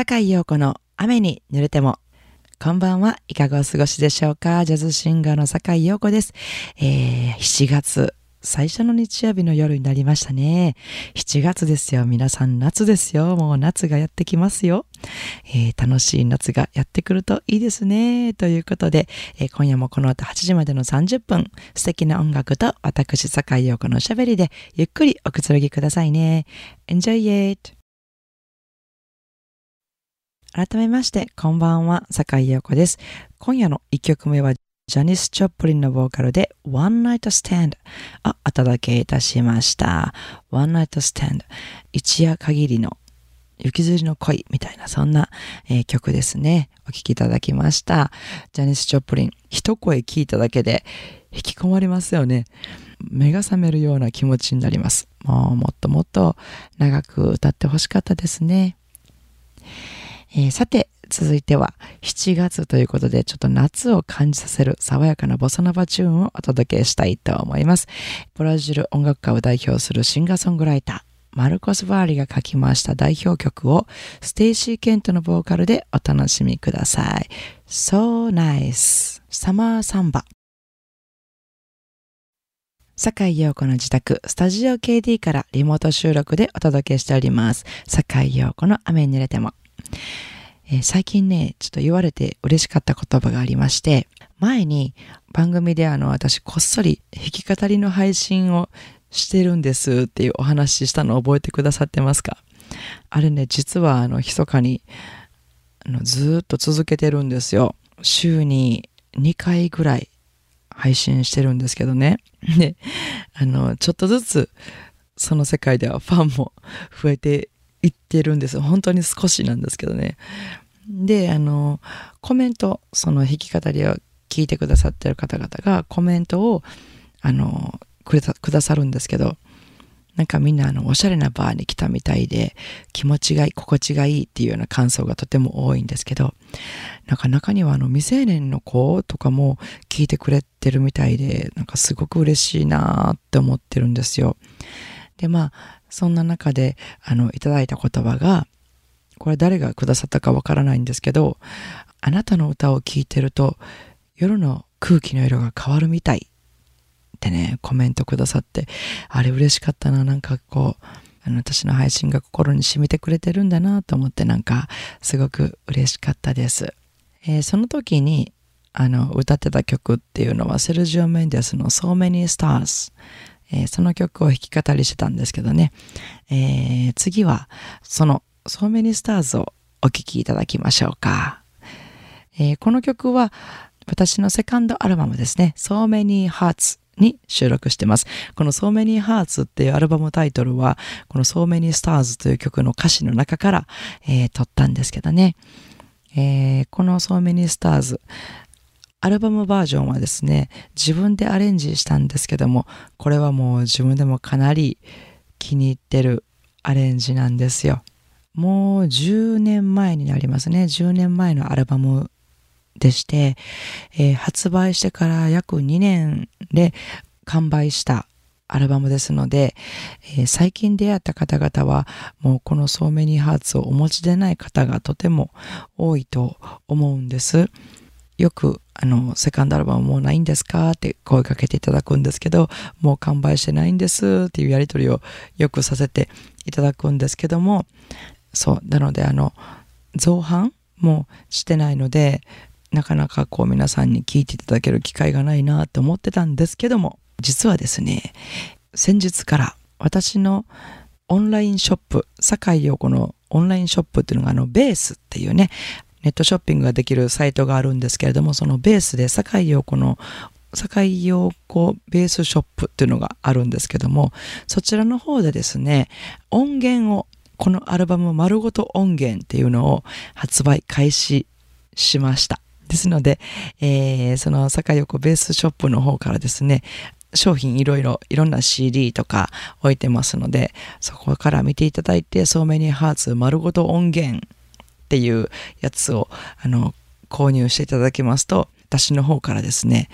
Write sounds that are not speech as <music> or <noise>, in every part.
坂井陽子の雨に濡れても。こんばんは。いかがお過ごしでしょうか？ジャズシンガーの坂井陽子です。えー、7月。最初の日曜日の夜になりましたね。7月ですよ。皆さん夏ですよ。もう夏がやってきますよ。えー、楽しい夏がやってくるといいですね。ということで、えー、今夜もこの後8時までの30分、素敵な音楽と私、坂井陽子のおしゃべりでゆっくりおくつろぎくださいね。Enjoy it! 改めまして、こんばんは、坂井陽子です。今夜の1曲目は、ジャニス・チョップリンのボーカルで One Night Stand をお届けいたしました。One Night Stand 一夜限りの雪吊りの恋みたいなそんな、えー、曲ですね。お聴きいただきました。ジャニス・チョップリン一声聞いただけで引き込まれますよね。目が覚めるような気持ちになります。もうもっともっと長く歌ってほしかったですね。えー、さて、続いては7月ということでちょっと夏を感じさせる爽やかなボサノバチューンをお届けしたいと思います。ブラジル音楽家を代表するシンガーソングライター、マルコス・バーリが書きました代表曲をステイシー・ケントのボーカルでお楽しみください。So nice! Summer Samba。坂井陽子の自宅、スタジオ KD からリモート収録でお届けしております。坂井陽子の雨に濡れても。えー、最近ね、ちょっと言われて嬉しかった言葉がありまして、前に番組であの私こっそり弾き語りの配信をしてるんですっていうお話ししたのを覚えてくださってますか？あれね、実はあの、密かにあのずっと続けてるんですよ。週に2回ぐらい配信してるんですけどね。で、あの、ちょっとずつその世界ではファンも増えて言ってるんです。本当に少しなんですけどね。で、あの、コメント、その弾き語りを聞いてくださってる方々がコメントを、あの、くれた、くださるんですけど、なんかみんなあの、おしゃれなバーに来たみたいで、気持ちがいい、心地がいいっていうような感想がとても多いんですけど、なんか中にはあの、未成年の子とかも聞いてくれてるみたいで、なんかすごく嬉しいなって思ってるんですよ。で、まあ、そんな中で、あの、いただいた言葉が、これ誰がくださったかわからないんですけど、あなたの歌を聴いてると、夜の空気の色が変わるみたいってね、コメントくださって、あれ嬉しかったな、なんかこう、あの、私の配信が心に染みてくれてるんだなと思って、なんか、すごく嬉しかったです。えー、その時に、あの、歌ってた曲っていうのは、セルジオ・メンデスの So Many Stars えー、その曲を弾き語りしてたんですけどね、えー、次はその So Many Stars をお聴きいただきましょうか、えー、この曲は私のセカンドアルバムですね So Many Hearts に収録してます。この So Many Hearts っていうアルバムタイトルはこの So Many Stars という曲の歌詞の中から、えー、撮ったんですけどね、えー、この So Many Stars アルバムバージョンはですね、自分でアレンジしたんですけども、これはもう自分でもかなり気に入ってるアレンジなんですよ。もう10年前になりますね。10年前のアルバムでして、えー、発売してから約2年で完売したアルバムですので、えー、最近出会った方々はもうこの So Many Hearts をお持ちでない方がとても多いと思うんです。よくあの、セカンドアルバムもうないんですか？って声かけていただくんですけど、もう完売してないんですっていうやりとりをよくさせていただくんですけども、そう、なのであの、造反もしてないので、なかなかこう皆さんに聞いていただける機会がないなと思ってたんですけども、実はですね、先日から私のオンラインショップ、坂井陽子のオンラインショップっていうのがあのベースっていうね、ネットショッピングができるサイトがあるんですけれども、そのベースで坂井陽子の坂井陽子ベースショップっていうのがあるんですけども、そちらの方でですね、音源を、このアルバム丸ごと音源っていうのを発売開始しました。ですので、えー、その坂井陽子ベースショップの方からですね、商品いろいろ、いろんな CD とか置いてますので、そこから見ていただいて、そうめにハーツ丸ごと音源っていうやつをあの購入していただきますと私の方からですね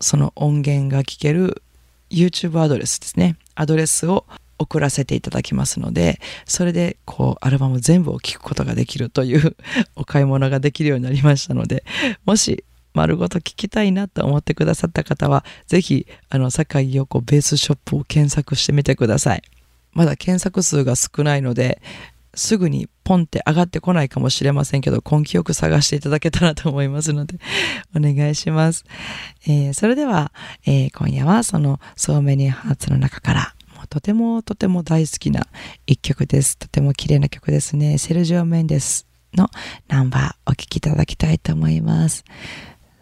その音源が聴ける YouTube アドレスですねアドレスを送らせていただきますので、それでこうアルバム全部を聴くことができるという <laughs> お買い物ができるようになりましたので、もし丸ごと聞きたいなと思ってくださった方は、ぜひ、あの、坂井陽子ベースショップを検索してみてください。まだ検索数が少ないので、すぐにポンって上がってこないかもしれませんけど、根気よく探していただけたらと思いますので、<laughs> お願いします。えー、それでは、えー、今夜はその、そうめにハーツの中から、もうとてもとても大好きな一曲です。とても綺麗な曲ですね。セルジオ・メンデスのナンバーお聴きいただきたいと思います。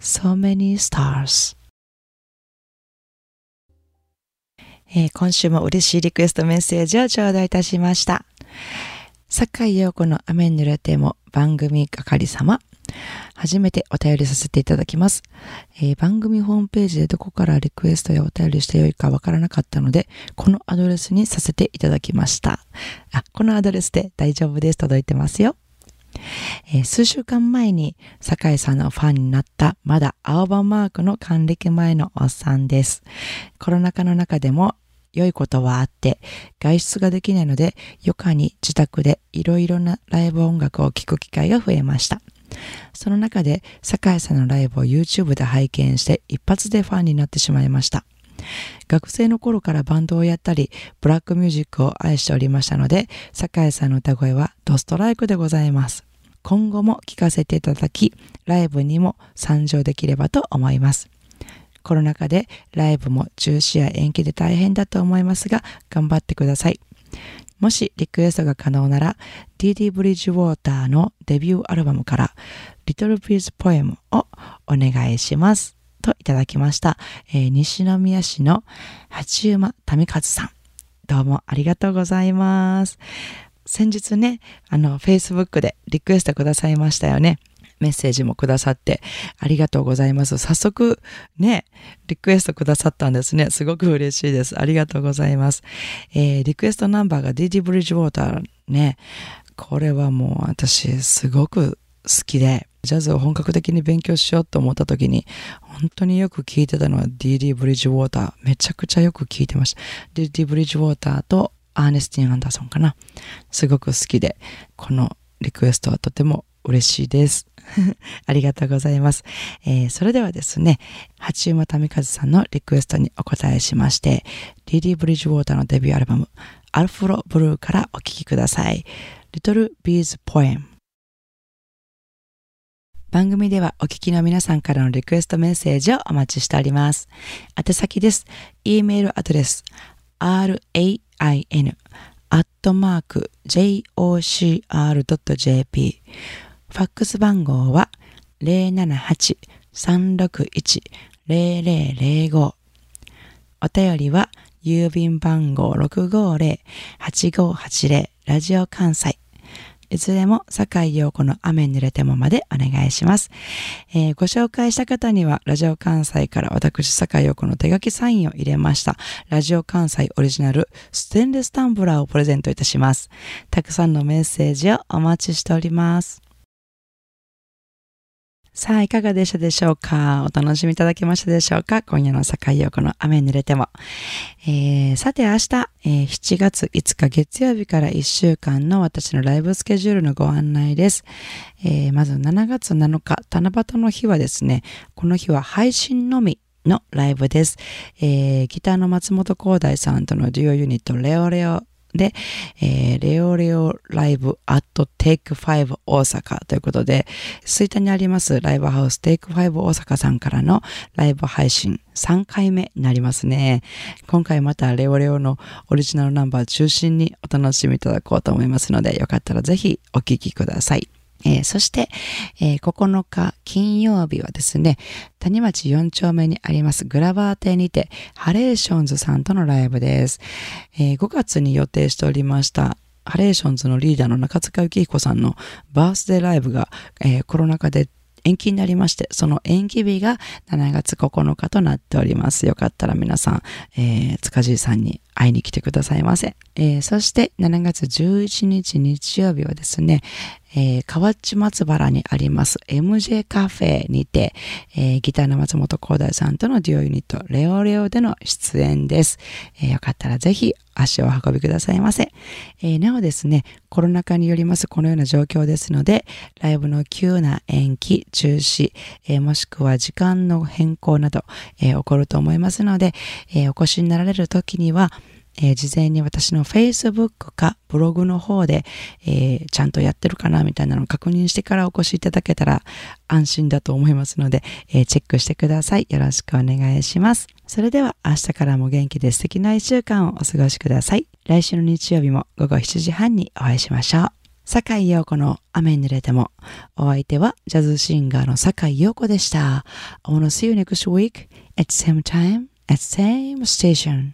So many stars えー、今週も嬉しいリクエストメッセージを頂戴いたしました。坂井陽子の雨に濡れても番組係様。初めてお便りさせていただきます、えー、番組ホームページでどこからリクエストやお便りしてよいかわからなかったので、このアドレスにさせていただきました。あ、このアドレスで大丈夫です。届いてますよ。えー、数週間前に酒井さんのファンになったまだ青葉マークの還暦前のおっさんです。コロナ禍の中でも良いことはあって、外出ができないので、余暇に自宅でいろいろなライブ音楽を聴く機会が増えました。その中で、酒井さんのライブを YouTube で拝見して一発でファンになってしまいました。学生の頃からバンドをやったり、ブラックミュージックを愛しておりましたので、酒井さんの歌声はドストライクでございます。今後も聴かせていただき、ライブにも参上できればと思います。コロナ禍でライブも中止や延期で大変だと思いますが、頑張ってください。もしリクエストが可能なら、DD ブリッジウォーターのデビューアルバムから、Little Piece Poem をお願いします。といただきました。えー、西宮市の八馬民和さん。どうもありがとうございます。先日ね、あの、Facebook でリクエストくださいましたよね。メッセージもくださってありがとうございます。早速ね、リクエストくださったんですね。すごく嬉しいです。ありがとうございます。えー、リクエストナンバーが DD ブリッジウォーターね。これはもう私すごく好きで、ジャズを本格的に勉強しようと思った時に、本当によく聴いてたのは DD ブリッジウォーター。めちゃくちゃよく聴いてました。DD ブリッジウォーターとアーネスティン・アンダーソンかな。すごく好きで、このリクエストはとても嬉しいです。<laughs> ありがとうございます。えー、それではですね、八馬民和さんのリクエストにお答えしまして、リリー・ブリッジウォーターのデビューアルバム、アルフロ・ブルーからお聴きください。Little Bees Poem 番組ではお聞きの皆さんからのリクエストメッセージをお待ちしております。宛先です。e メールアドレス rain.jocr.jp ファックス番号は078-361-0005お便りは郵便番号650-8580ラジオ関西。いずれも坂井陽子の雨濡れてもまでお願いします、えー、ご紹介した方にはラジオ関西から私坂井陽子の手書きサインを入れました。ラジオ関西オリジナルステンレスタンブラーをプレゼントいたします。たくさんのメッセージをお待ちしております。さあ、いかがでしたでしょうか？お楽しみいただけましたでしょうか？今夜の境横の雨濡れても。えー、さて明日、えー、7月5日月曜日から1週間の私のライブスケジュールのご案内です。えー、まず7月7日、七夕の日はですね、この日は配信のみのライブです。えー、ギターの松本光大さんとのデュオユニットレオレオで、えー、レオレオライブアットテイクファイブ大阪ということで、水田にありますライブハウステイクファイブ大阪さんからのライブ配信3回目になりますね。今回またレオレオのオリジナルナンバー中心にお楽しみいただこうと思いますので、よかったらぜひお聴きください。えー、そして、えー、9日金曜日はですね、谷町4丁目にありますグラバー邸にて、ハレーションズさんとのライブです。えー、5月に予定しておりました、ハレーションズのリーダーの中塚幸彦さんのバースデーライブが、えー、コロナ禍で延期になりまして、その延期日が7月9日となっております。よかったら皆さん、えー、塚地さんに会いに来てくださいませ。えー、そして7月11日日曜日はですね、えー、河内松原にあります MJ カフェにて、えー、ギターの松本光大さんとのデュオユニットレオレオでの出演です。えー、よかったらぜひ足を運びくださいませ、え、なおですね、コロナ禍によりますこのような状況ですので、ライブの急な延期、中止、え、もしくは時間の変更など、え、起こると思いますので、えお越しになられる時には、えー、事前に私の Facebook かブログの方で、えー、ちゃんとやってるかなみたいなのを確認してからお越しいただけたら安心だと思いますので、えー、チェックしてください。よろしくお願いします。それでは明日からも元気で素敵な一週間をお過ごしください。来週の日曜日も午後7時半にお会いしましょう。坂井陽子の雨に濡れても。お相手はジャズシンガーの坂井陽子でした。I wanna see you next week at same time at same station.